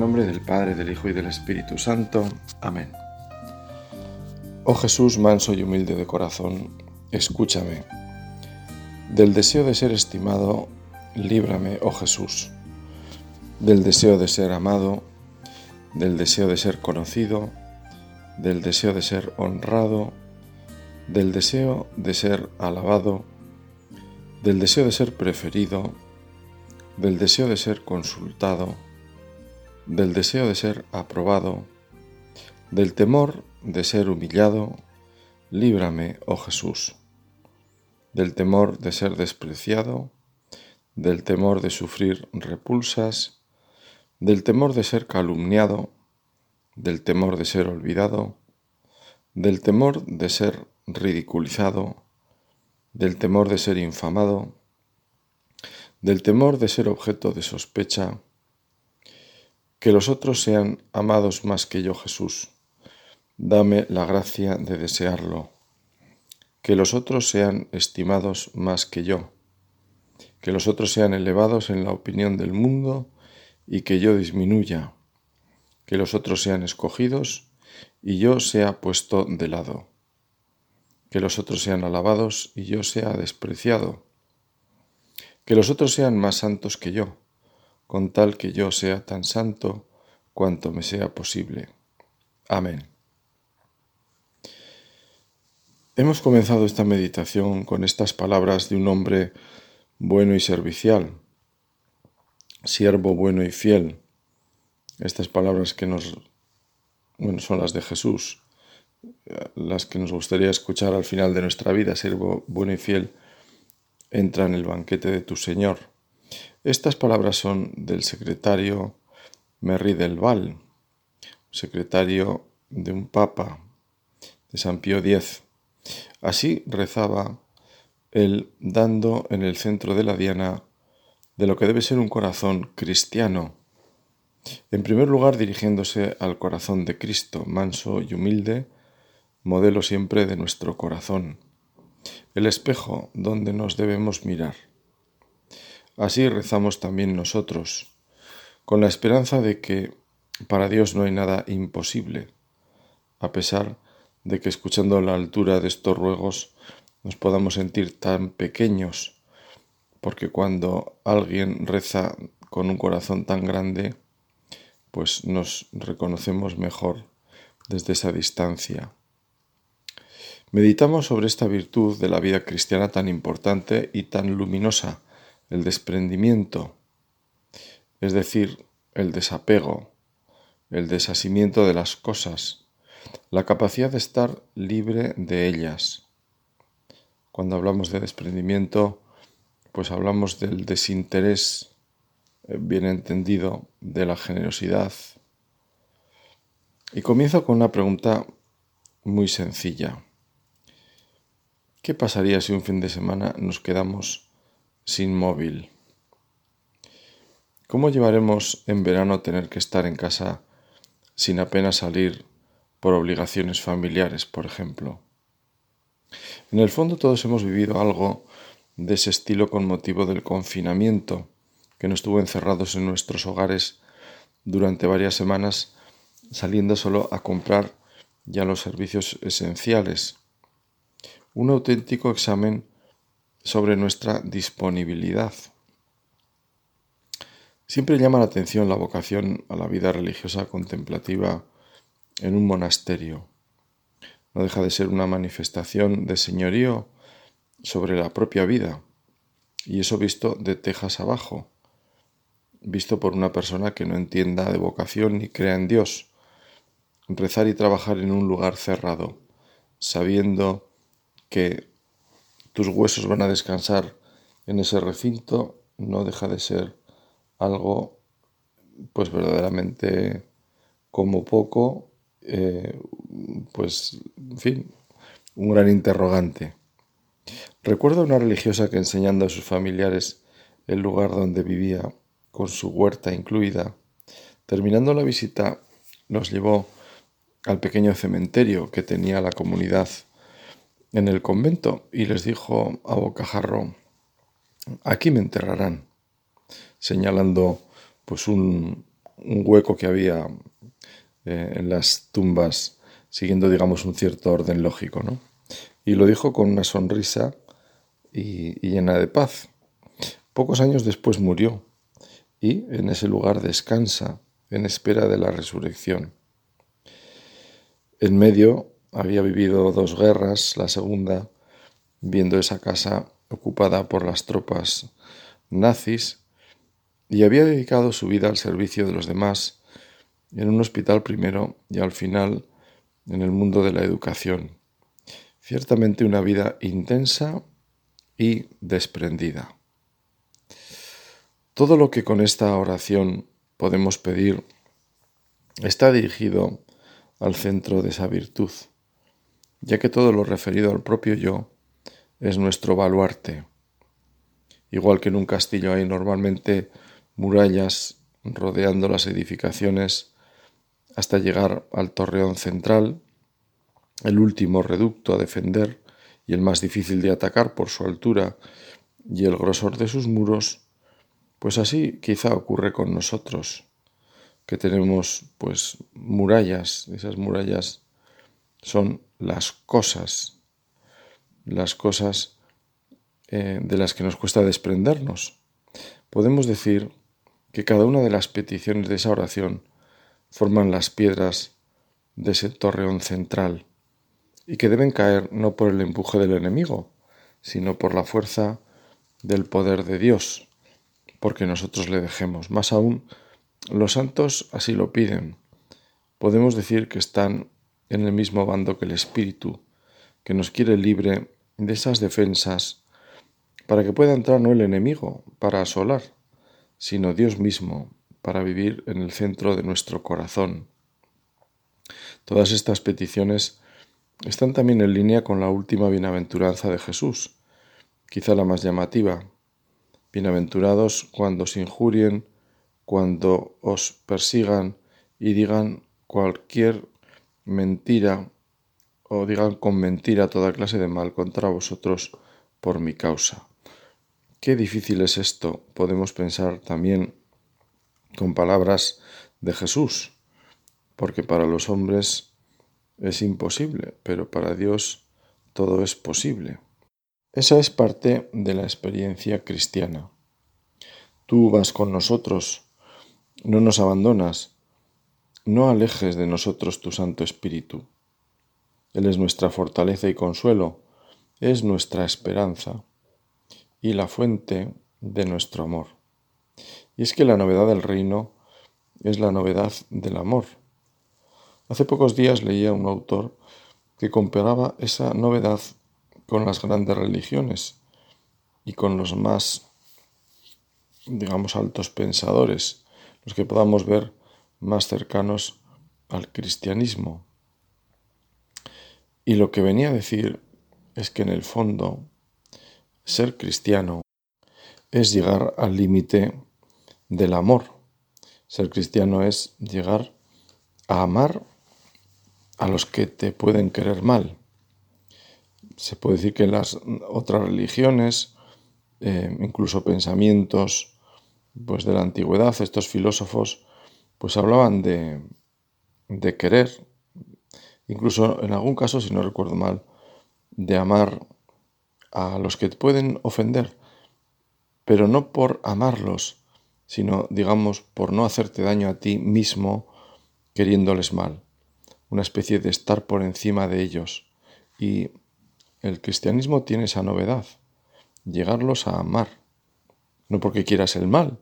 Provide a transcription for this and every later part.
Nombre del Padre, del Hijo y del Espíritu Santo. Amén. Oh Jesús, manso y humilde de corazón, escúchame. Del deseo de ser estimado, líbrame, oh Jesús. Del deseo de ser amado, del deseo de ser conocido, del deseo de ser honrado, del deseo de ser alabado, del deseo de ser preferido, del deseo de ser consultado, del deseo de ser aprobado, del temor de ser humillado, líbrame, oh Jesús, del temor de ser despreciado, del temor de sufrir repulsas, del temor de ser calumniado, del temor de ser olvidado, del temor de ser ridiculizado, del temor de ser infamado, del temor de ser objeto de sospecha, que los otros sean amados más que yo Jesús. Dame la gracia de desearlo. Que los otros sean estimados más que yo. Que los otros sean elevados en la opinión del mundo y que yo disminuya. Que los otros sean escogidos y yo sea puesto de lado. Que los otros sean alabados y yo sea despreciado. Que los otros sean más santos que yo con tal que yo sea tan santo cuanto me sea posible. Amén. Hemos comenzado esta meditación con estas palabras de un hombre bueno y servicial, siervo bueno y fiel. Estas palabras que nos bueno, son las de Jesús, las que nos gustaría escuchar al final de nuestra vida, siervo bueno y fiel, entra en el banquete de tu Señor. Estas palabras son del secretario Merri del Val, secretario de un papa, de San Pío X. Así rezaba él dando en el centro de la diana de lo que debe ser un corazón cristiano. En primer lugar, dirigiéndose al corazón de Cristo, manso y humilde, modelo siempre de nuestro corazón, el espejo donde nos debemos mirar. Así rezamos también nosotros, con la esperanza de que para Dios no hay nada imposible, a pesar de que escuchando la altura de estos ruegos nos podamos sentir tan pequeños, porque cuando alguien reza con un corazón tan grande, pues nos reconocemos mejor desde esa distancia. Meditamos sobre esta virtud de la vida cristiana tan importante y tan luminosa el desprendimiento, es decir, el desapego, el desasimiento de las cosas, la capacidad de estar libre de ellas. Cuando hablamos de desprendimiento, pues hablamos del desinterés eh, bien entendido, de la generosidad. Y comienzo con una pregunta muy sencilla. ¿Qué pasaría si un fin de semana nos quedamos sin móvil. ¿Cómo llevaremos en verano tener que estar en casa sin apenas salir por obligaciones familiares, por ejemplo? En el fondo todos hemos vivido algo de ese estilo con motivo del confinamiento, que nos tuvo encerrados en nuestros hogares durante varias semanas, saliendo solo a comprar ya los servicios esenciales. Un auténtico examen sobre nuestra disponibilidad. Siempre llama la atención la vocación a la vida religiosa contemplativa en un monasterio. No deja de ser una manifestación de señorío sobre la propia vida, y eso visto de tejas abajo, visto por una persona que no entienda de vocación ni crea en Dios. Rezar y trabajar en un lugar cerrado, sabiendo que tus huesos van a descansar en ese recinto, no deja de ser algo pues verdaderamente como poco, eh, pues en fin, un gran interrogante. Recuerdo a una religiosa que enseñando a sus familiares el lugar donde vivía, con su huerta incluida, terminando la visita, los llevó al pequeño cementerio que tenía la comunidad en el convento y les dijo a bocajarro, aquí me enterrarán, señalando pues un, hueco que había eh, en las tumbas, siguiendo, digamos, un cierto orden lógico, ¿no? Y lo dijo con una sonrisa y llena de paz. Pocos años después murió y en ese lugar descansa en espera de la resurrección. En medio había vivido dos guerras, la segunda viendo esa casa ocupada por las tropas nazis y había dedicado su vida al servicio de los demás en un hospital primero y al final en el mundo de la educación. Ciertamente una vida intensa y desprendida. Todo lo que con esta oración podemos pedir está dirigido al centro de esa virtud, ya que todo lo referido al propio yo es nuestro baluarte. Igual que en un castillo hay normalmente murallas rodeando las edificaciones hasta llegar al torreón central, el último reducto a defender y el más difícil de atacar por su altura y el grosor de sus muros, pues así quizá ocurre con nosotros, que tenemos pues murallas, esas murallas son las cosas, las cosas eh, de las que nos cuesta desprendernos. Podemos decir que cada una de las peticiones de esa oración forman las piedras de ese torreón central y que deben caer no por el empuje del enemigo, sino por la fuerza del poder de Dios porque nosotros le dejemos. Más aún, los santos así lo piden. Podemos decir que están en el mismo bando que el Espíritu, que nos quiere libre de esas defensas, para que pueda entrar no el enemigo para asolar, sino Dios mismo para vivir en el centro de nuestro corazón. Todas estas peticiones están también en línea con la última bienaventuranza de Jesús, quizá la más llamativa, Bienaventurados cuando os injurien, cuando os persigan y digan cualquier mentira o digan con mentira toda clase de mal contra vosotros por mi causa. Qué difícil es esto, podemos pensar también con palabras de Jesús, porque para los hombres es imposible, pero para Dios todo es posible. Esa es parte de la experiencia cristiana. Tú vas con nosotros, no nos abandonas, no alejes de nosotros tu Santo Espíritu. Él es nuestra fortaleza y consuelo, es nuestra esperanza y la fuente de nuestro amor. Y es que la novedad del reino es la novedad del amor. Hace pocos días leía un autor que comparaba esa novedad con las grandes religiones y con los más, digamos, altos pensadores, los que podamos ver más cercanos al cristianismo. Y lo que venía a decir es que en el fondo ser cristiano es llegar al límite del amor. Ser cristiano es llegar a amar a los que te pueden querer mal se puede decir que en las otras religiones, eh, incluso pensamientos pues, de la antigüedad, estos filósofos pues hablaban de, de querer, incluso en algún caso, si no recuerdo mal, de amar a los que te pueden ofender, pero no por amarlos, sino, digamos, por no hacerte daño a ti mismo queriéndoles mal, una especie de estar por encima de ellos. Y el cristianismo tiene esa novedad, llegarlos a amar, no porque quieras el mal,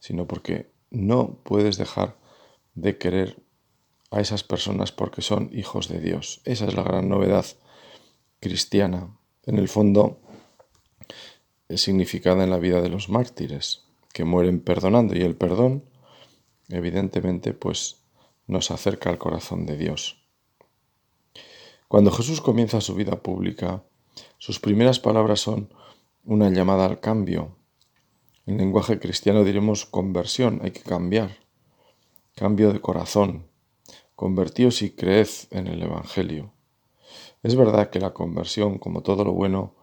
sino porque no puedes dejar de querer a esas personas porque son hijos de Dios. Esa es la gran novedad cristiana. En el fondo, es significada en la vida de los mártires, que mueren perdonando y el perdón, evidentemente, pues nos acerca al corazón de Dios. Cuando Jesús comienza su vida pública, sus primeras palabras son una llamada al cambio. En lenguaje cristiano diremos conversión, hay que cambiar. Cambio de corazón. Convertíos y creed en el Evangelio. Es verdad que la conversión, como todo lo bueno,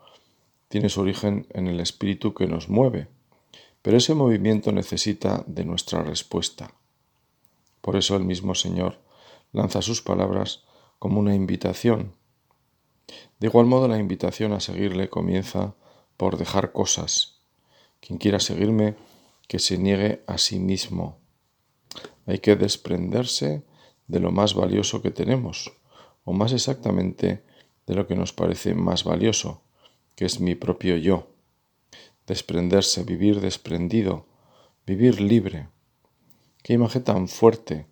tiene su origen en el espíritu que nos mueve, pero ese movimiento necesita de nuestra respuesta. Por eso el mismo Señor lanza sus palabras como una invitación. De igual modo la invitación a seguirle comienza por dejar cosas. Quien quiera seguirme, que se niegue a sí mismo. Hay que desprenderse de lo más valioso que tenemos, o más exactamente de lo que nos parece más valioso, que es mi propio yo. Desprenderse, vivir desprendido, vivir libre. Qué imagen tan fuerte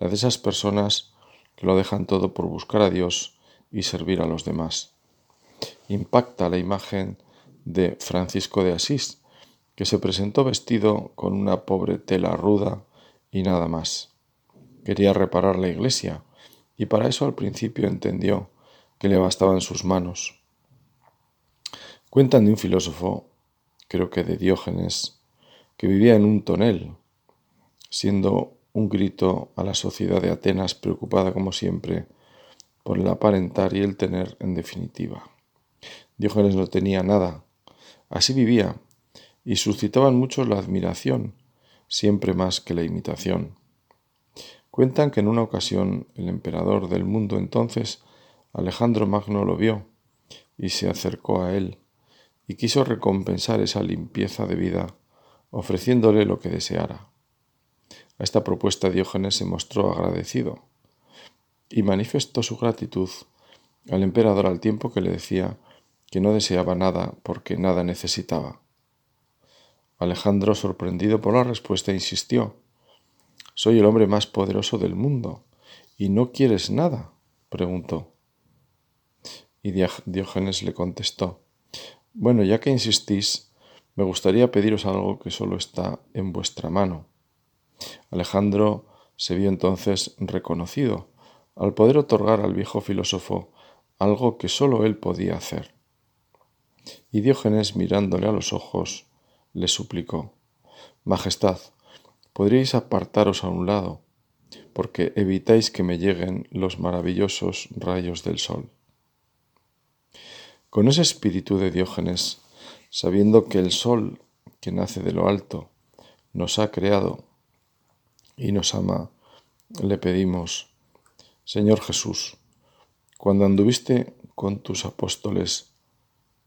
la de esas personas que lo dejan todo por buscar a Dios y servir a los demás. Impacta la imagen de Francisco de Asís, que se presentó vestido con una pobre tela ruda y nada más. Quería reparar la iglesia y para eso al principio entendió que le bastaban sus manos. Cuentan de un filósofo, creo que de Diógenes, que vivía en un tonel, siendo un grito a la sociedad de Atenas preocupada como siempre por el aparentar y el tener en definitiva. Diógenes no tenía nada, así vivía, y suscitaban mucho la admiración, siempre más que la imitación. Cuentan que en una ocasión el emperador del mundo entonces, Alejandro Magno, lo vio y se acercó a él y quiso recompensar esa limpieza de vida ofreciéndole lo que deseara. A esta propuesta Diógenes se mostró agradecido y manifestó su gratitud al emperador al tiempo que le decía que no deseaba nada porque nada necesitaba. Alejandro, sorprendido por la respuesta, insistió Soy el hombre más poderoso del mundo. ¿Y no quieres nada? preguntó. Y Diógenes le contestó Bueno, ya que insistís, me gustaría pediros algo que solo está en vuestra mano. Alejandro se vio entonces reconocido al poder otorgar al viejo filósofo algo que sólo él podía hacer. Y Diógenes, mirándole a los ojos, le suplicó, Majestad, podríais apartaros a un lado, porque evitáis que me lleguen los maravillosos rayos del sol. Con ese espíritu de Diógenes, sabiendo que el sol, que nace de lo alto, nos ha creado y nos ama, le pedimos, Señor Jesús, cuando anduviste con tus apóstoles,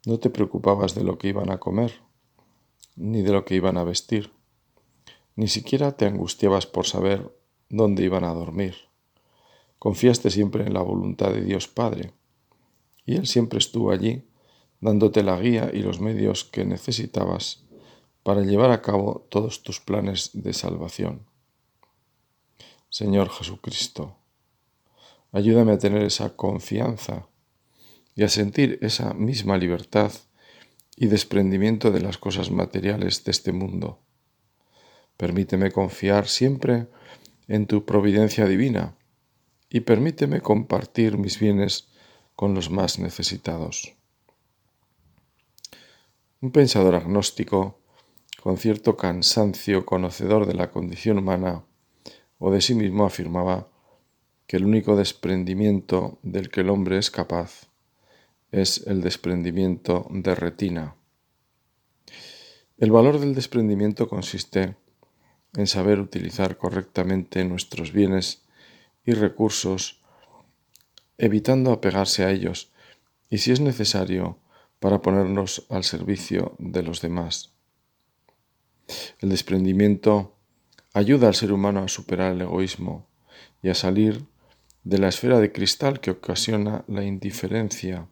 no te preocupabas de lo que iban a comer, ni de lo que iban a vestir, ni siquiera te angustiabas por saber dónde iban a dormir. Confiaste siempre en la voluntad de Dios Padre, y Él siempre estuvo allí, dándote la guía y los medios que necesitabas para llevar a cabo todos tus planes de salvación. Señor Jesucristo, Ayúdame a tener esa confianza y a sentir esa misma libertad y desprendimiento de las cosas materiales de este mundo. Permíteme confiar siempre en tu providencia divina y permíteme compartir mis bienes con los más necesitados. Un pensador agnóstico, con cierto cansancio conocedor de la condición humana o de sí mismo, afirmaba que el único desprendimiento del que el hombre es capaz es el desprendimiento de retina. El valor del desprendimiento consiste en saber utilizar correctamente nuestros bienes y recursos, evitando apegarse a ellos y, si es necesario, para ponernos al servicio de los demás. El desprendimiento ayuda al ser humano a superar el egoísmo y a salir de la esfera de cristal que ocasiona la indiferencia.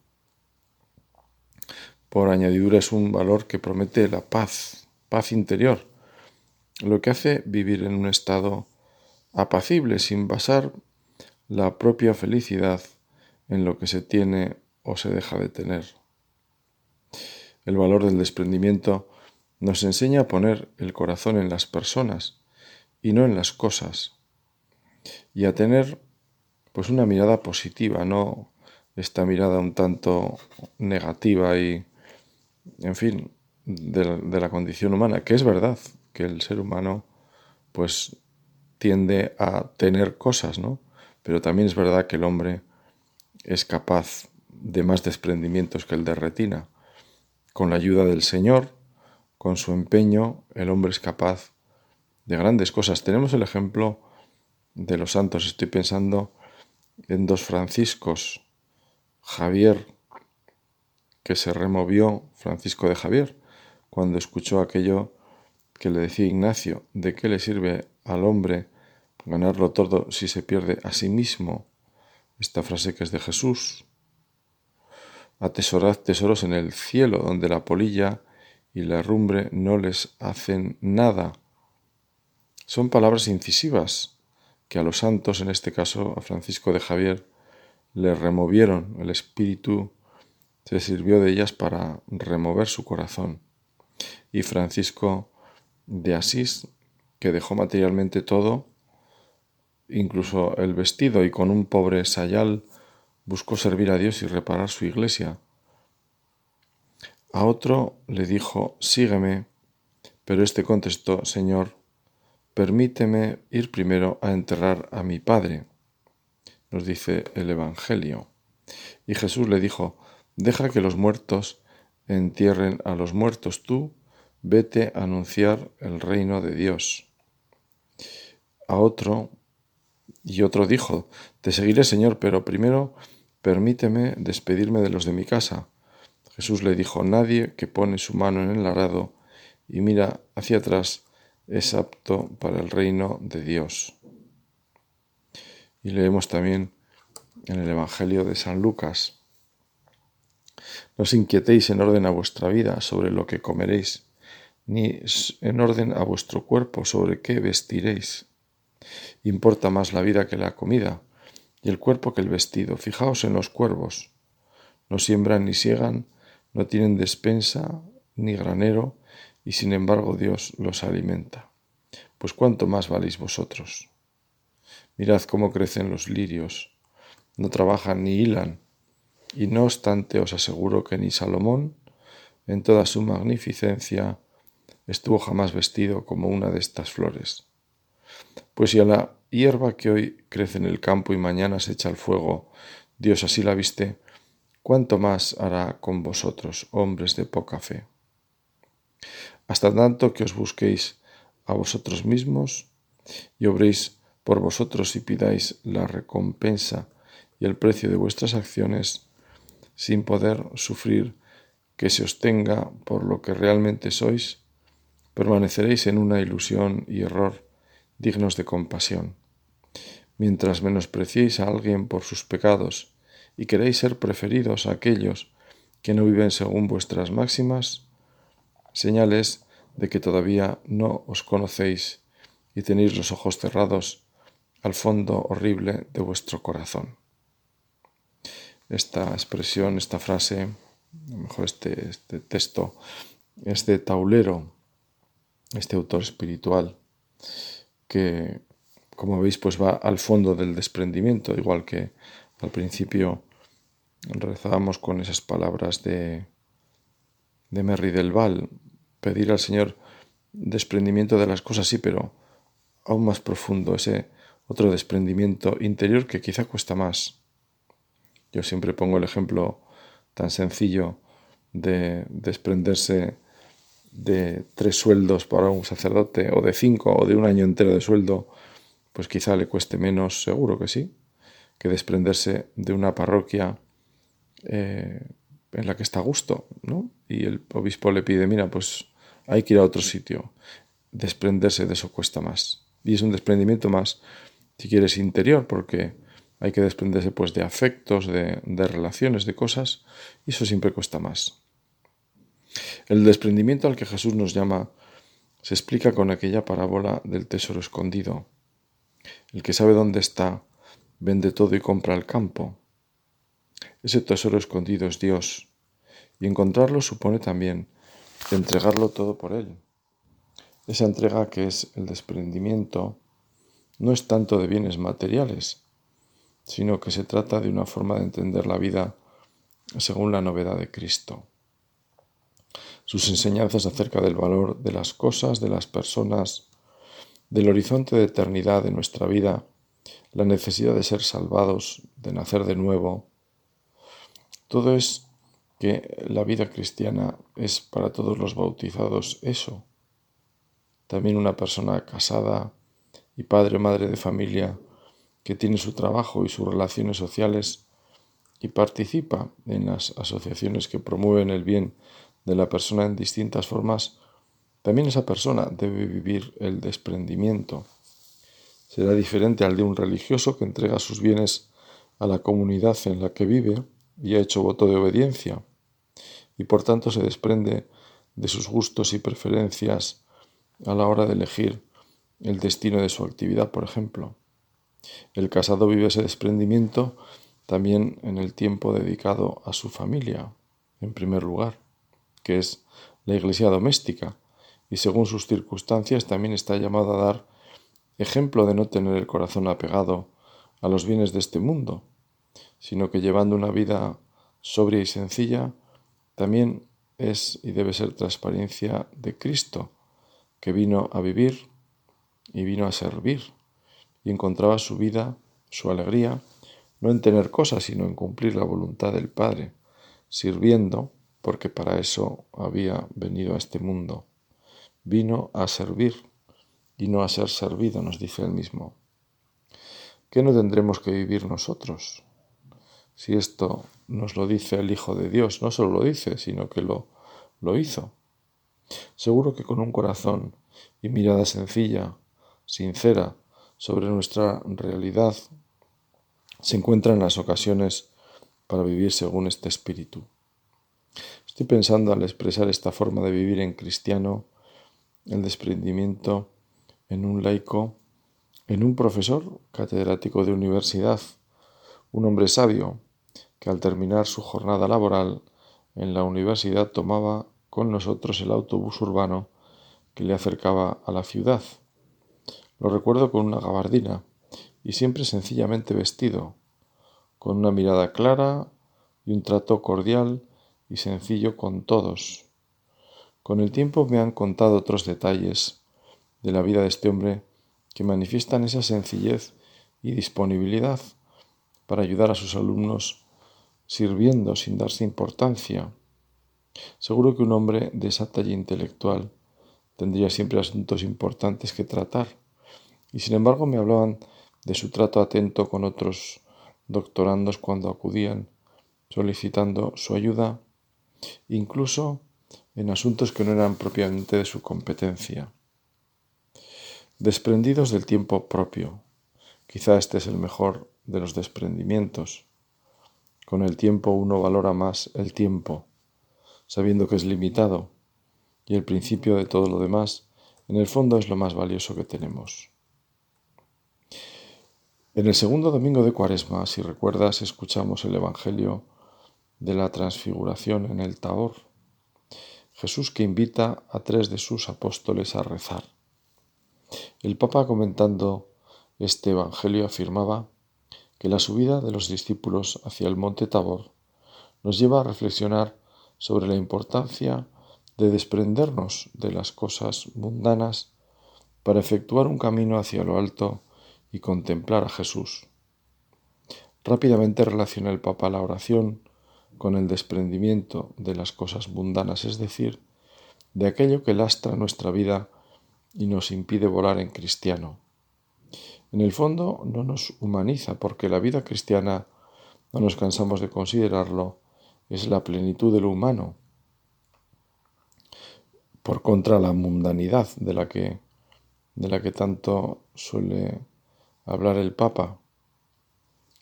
Por añadidura es un valor que promete la paz, paz interior, lo que hace vivir en un estado apacible sin basar la propia felicidad en lo que se tiene o se deja de tener. El valor del desprendimiento nos enseña a poner el corazón en las personas y no en las cosas, y a tener pues una mirada positiva, no esta mirada un tanto negativa y, en fin, de, la condición humana, que es verdad que el ser humano pues tiende a tener cosas, ¿no? Pero también es verdad que el hombre es capaz de más desprendimientos que el de retina. Con la ayuda del Señor, con su empeño, el hombre es capaz de grandes cosas. Tenemos el ejemplo de los santos. Estoy pensando en dos franciscos, Javier, que se removió, Francisco de Javier, cuando escuchó aquello que le decía Ignacio, ¿de qué le sirve al hombre ganarlo todo si se pierde a sí mismo? Esta frase que es de Jesús. Atesorad tesoros en el cielo, donde la polilla y la herrumbre no les hacen nada. Son palabras incisivas que a los santos, en este caso a Francisco de Javier, le removieron. El espíritu se sirvió de ellas para remover su corazón. Y Francisco de Asís, que dejó materialmente todo, incluso el vestido, y con un pobre sayal buscó servir a Dios y reparar su iglesia. A otro le dijo, sígueme, pero éste contestó, Señor, permíteme ir primero a enterrar a mi padre, nos dice el Evangelio. Y Jesús le dijo, deja que los muertos entierren a los muertos tú, vete a anunciar el reino de Dios. A otro, y otro dijo, te seguiré Señor, pero primero permíteme despedirme de los de mi casa. Jesús le dijo, nadie que pone su mano en el arado y mira hacia atrás es apto para el reino de Dios. Y leemos también en el Evangelio de San Lucas, no os inquietéis en orden a vuestra vida sobre lo que comeréis ni en orden a vuestro cuerpo sobre qué vestiréis. Importa más la vida que la comida, y el cuerpo que el vestido. Fijaos en los cuervos. No siembran ni siegan, no tienen despensa ni granero, y sin embargo Dios los alimenta. Pues cuánto más valéis vosotros. Mirad cómo crecen los lirios, no trabajan ni hilan, y no obstante os aseguro que ni Salomón, en toda su magnificencia, estuvo jamás vestido como una de estas flores. Pues si a la hierba que hoy crece en el campo y mañana se echa al fuego, Dios así la viste, ¿cuánto más hará con vosotros, hombres de poca fe? Hasta tanto que os busquéis a vosotros mismos y obréis por vosotros y pidáis la recompensa y el precio de vuestras acciones, sin poder sufrir que se os tenga por lo que realmente sois, permaneceréis en una ilusión y error dignos de compasión. Mientras menospreciéis a alguien por sus pecados y queréis ser preferidos a aquellos que no viven según vuestras máximas, señales de que todavía no os conocéis y tenéis los ojos cerrados al fondo horrible de vuestro corazón. Esta expresión, esta frase, a lo mejor este, este texto, es de Taulero, este autor espiritual, que, como veis, pues va al fondo del desprendimiento, igual que al principio rezábamos con esas palabras de, de Merry del Val, pedir al Señor desprendimiento de las cosas, sí, pero aún más profundo, ese otro desprendimiento interior que quizá cuesta más. Yo siempre pongo el ejemplo tan sencillo de desprenderse de tres sueldos para un sacerdote o de cinco o de un año entero de sueldo, pues quizá le cueste menos, seguro que sí, que desprenderse de una parroquia eh, en la que está a gusto, ¿no? Y el obispo le pide, mira, pues hay que ir a otro sitio. Desprenderse de eso cuesta más. Y es un desprendimiento más, si quieres, interior, porque hay que desprenderse pues de afectos, de, de relaciones, de cosas, y eso siempre cuesta más. El desprendimiento al que Jesús nos llama se explica con aquella parábola del tesoro escondido. El que sabe dónde está, vende todo y compra el campo. Ese tesoro escondido es Dios, y encontrarlo supone también entregarlo todo por Él. Esa entrega que es el desprendimiento no es tanto de bienes materiales, sino que se trata de una forma de entender la vida según la novedad de Cristo sus enseñanzas acerca del valor de las cosas, de las personas, del horizonte de eternidad de nuestra vida, la necesidad de ser salvados, de nacer de nuevo. Todo es que la vida cristiana es para todos los bautizados eso. También una persona casada y padre o madre de familia que tiene su trabajo y sus relaciones sociales y participa en las asociaciones que promueven el bien de la persona en distintas formas, también esa persona debe vivir el desprendimiento. Será diferente al de un religioso que entrega sus bienes a la comunidad en la que vive y ha hecho voto de obediencia, y por tanto se desprende de sus gustos y preferencias a la hora de elegir el destino de su actividad, por ejemplo. El casado vive ese desprendimiento también en el tiempo dedicado a su familia, en primer lugar, que es la iglesia doméstica, y según sus circunstancias también está llamado a dar ejemplo de no tener el corazón apegado a los bienes de este mundo, sino que llevando una vida sobria y sencilla, también es y debe ser transparencia de Cristo, que vino a vivir y vino a servir, y encontraba su vida, su alegría, no en tener cosas, sino en cumplir la voluntad del Padre, sirviendo, porque para eso había venido a este mundo. Vino a servir y no a ser servido, nos dice él mismo. ¿Qué no tendremos que vivir nosotros? Si esto nos lo dice el Hijo de Dios, no solo lo dice, sino que lo, lo hizo. Seguro que con un corazón y mirada sencilla, sincera, sobre nuestra realidad se encuentran las ocasiones para vivir según este espíritu. Estoy pensando al expresar esta forma de vivir en cristiano, el desprendimiento en un laico, en un profesor catedrático de universidad, un hombre sabio que al terminar su jornada laboral en la universidad tomaba con nosotros el autobús urbano que le acercaba a la ciudad. Lo recuerdo con una gabardina y siempre sencillamente vestido, con una mirada clara y un trato cordial y sencillo con todos. Con el tiempo me han contado otros detalles de la vida de este hombre que manifiestan esa sencillez y disponibilidad para ayudar a sus alumnos sirviendo sin darse importancia. Seguro que un hombre de esa talla intelectual tendría siempre asuntos importantes que tratar y sin embargo me hablaban de su trato atento con otros doctorandos cuando acudían solicitando su ayuda, incluso en asuntos que no eran propiamente de su competencia. Desprendidos del tiempo propio. Quizá este es el mejor de los desprendimientos. Con el tiempo uno valora más el tiempo, sabiendo que es limitado, y el principio de todo lo demás, en el fondo es lo más valioso que tenemos. En el segundo domingo de Cuaresma, si recuerdas, escuchamos el Evangelio de la Transfiguración en el Tabor. Jesús que invita a tres de sus apóstoles a rezar. El Papa comentando este Evangelio afirmaba que la subida de los discípulos hacia el monte Tabor nos lleva a reflexionar sobre la importancia de desprendernos de las cosas mundanas para efectuar un camino hacia lo alto y contemplar a Jesús. Rápidamente relaciona el Papa la oración con el desprendimiento de las cosas mundanas, es decir, de aquello que lastra nuestra vida y nos impide volar en cristiano. En el fondo no nos humaniza porque la vida cristiana, no nos cansamos de considerarlo, es la plenitud de lo humano. Por contra la mundanidad de la que, de la que tanto suele hablar el Papa.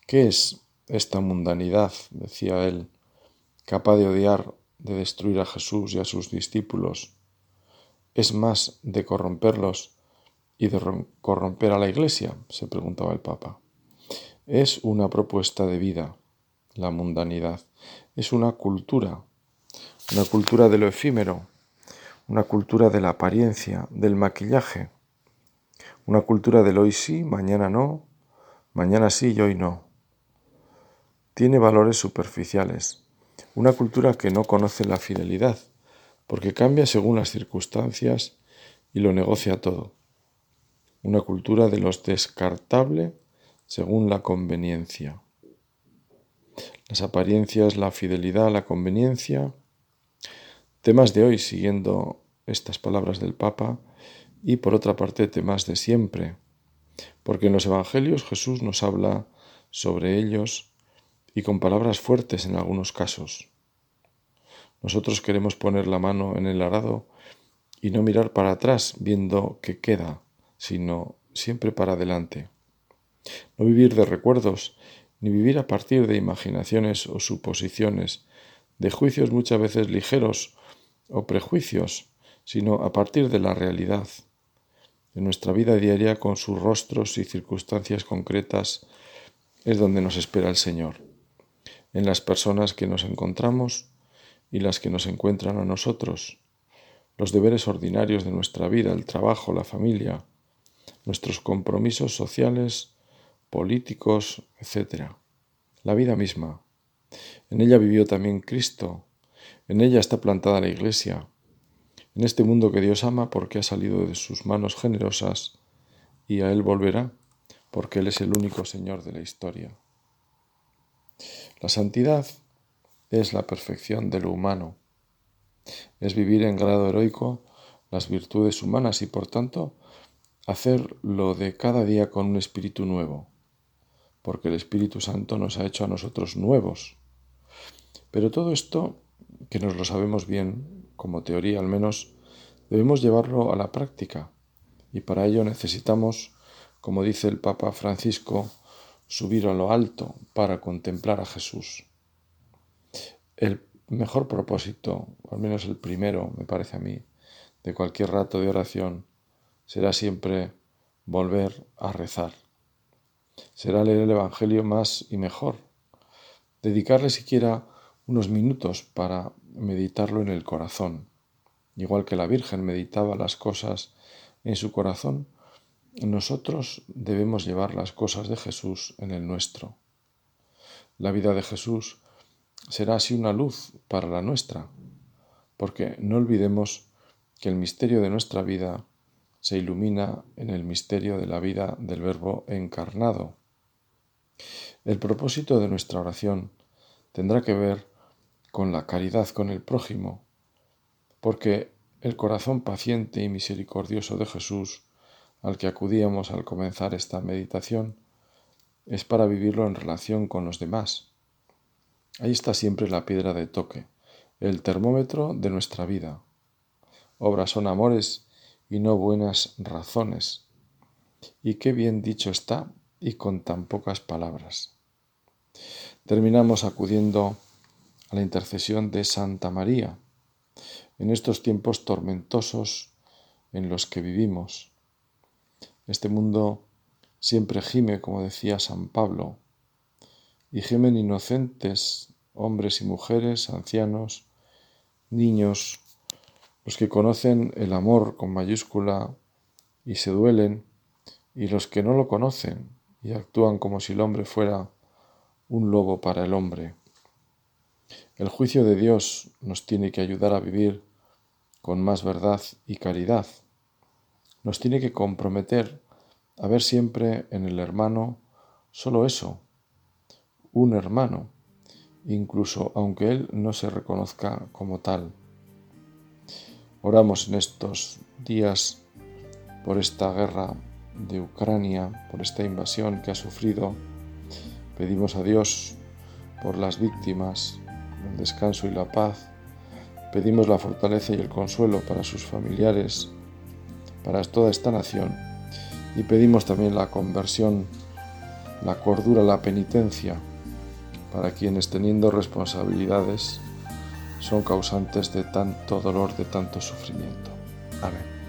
¿Qué es esta mundanidad? decía él, capaz de odiar, de destruir a Jesús y a sus discípulos. ¿Es más de corromperlos y de corromper a la Iglesia? se preguntaba el Papa. Es una propuesta de vida, la mundanidad. Es una cultura, una cultura de lo efímero, una cultura de la apariencia, del maquillaje una cultura del hoy sí, mañana no, mañana sí y hoy no. Tiene valores superficiales. Una cultura que no conoce la fidelidad, porque cambia según las circunstancias y lo negocia todo. Una cultura de los descartable según la conveniencia. Las apariencias, la fidelidad, la conveniencia. Temas de hoy, siguiendo estas palabras del Papa, y por otra parte temas de siempre, porque en los Evangelios Jesús nos habla sobre ellos y con palabras fuertes en algunos casos. Nosotros queremos poner la mano en el arado y no mirar para atrás viendo qué queda, sino siempre para adelante. No vivir de recuerdos, ni vivir a partir de imaginaciones o suposiciones, de juicios muchas veces ligeros o prejuicios, sino a partir de la realidad, de nuestra vida diaria con sus rostros y circunstancias concretas, es donde nos espera el Señor, en las personas que nos encontramos y las que nos encuentran a nosotros, los deberes ordinarios de nuestra vida, el trabajo, la familia, nuestros compromisos sociales, políticos, etc. La vida misma. En ella vivió también Cristo, en ella está plantada la Iglesia, en este mundo que Dios ama porque ha salido de sus manos generosas y a Él volverá porque Él es el único Señor de la historia. La santidad es la perfección de lo humano, es vivir en grado heroico las virtudes humanas y por tanto hacer lo de cada día con un espíritu nuevo, porque el Espíritu Santo nos ha hecho a nosotros nuevos. Pero todo esto, que nos lo sabemos bien, como teoría al menos, debemos llevarlo a la práctica y para ello necesitamos, como dice el Papa Francisco, subir a lo alto para contemplar a Jesús. El mejor propósito, al menos el primero, me parece a mí, de cualquier rato de oración, será siempre volver a rezar. Será leer el Evangelio más y mejor, dedicarle siquiera unos minutos para meditarlo en el corazón. Igual que la Virgen meditaba las cosas en su corazón, nosotros debemos llevar las cosas de Jesús en el nuestro. La vida de Jesús será así una luz para la nuestra, porque no olvidemos que el misterio de nuestra vida se ilumina en el misterio de la vida del Verbo encarnado. El propósito de nuestra oración tendrá que ver con la caridad con el prójimo, porque el corazón paciente y misericordioso de Jesús, al que acudíamos al comenzar esta meditación, es para vivirlo en relación con los demás. Ahí está siempre la piedra de toque, el termómetro de nuestra vida. Obras son amores y no buenas razones. Y qué bien dicho está y con tan pocas palabras. Terminamos acudiendo a la intercesión de Santa María en estos tiempos tormentosos en los que vivimos. Este mundo siempre gime, como decía San Pablo, y gimen inocentes, hombres y mujeres, ancianos, niños, los que conocen el amor con mayúscula y se duelen, y los que no lo conocen y actúan como si el hombre fuera un lobo para el hombre. El juicio de Dios nos tiene que ayudar a vivir con más verdad y caridad. Nos tiene que comprometer a ver siempre en el hermano solo eso, un hermano, incluso aunque él no se reconozca como tal. Oramos en estos días por esta guerra de Ucrania, por esta invasión que ha sufrido. Pedimos a Dios por las víctimas, el descanso y la paz. Pedimos la fortaleza y el consuelo para sus familiares, para toda esta nación. Y pedimos también la conversión, la cordura, la penitencia para quienes teniendo responsabilidades son causantes de tanto dolor, de tanto sufrimiento. Amén.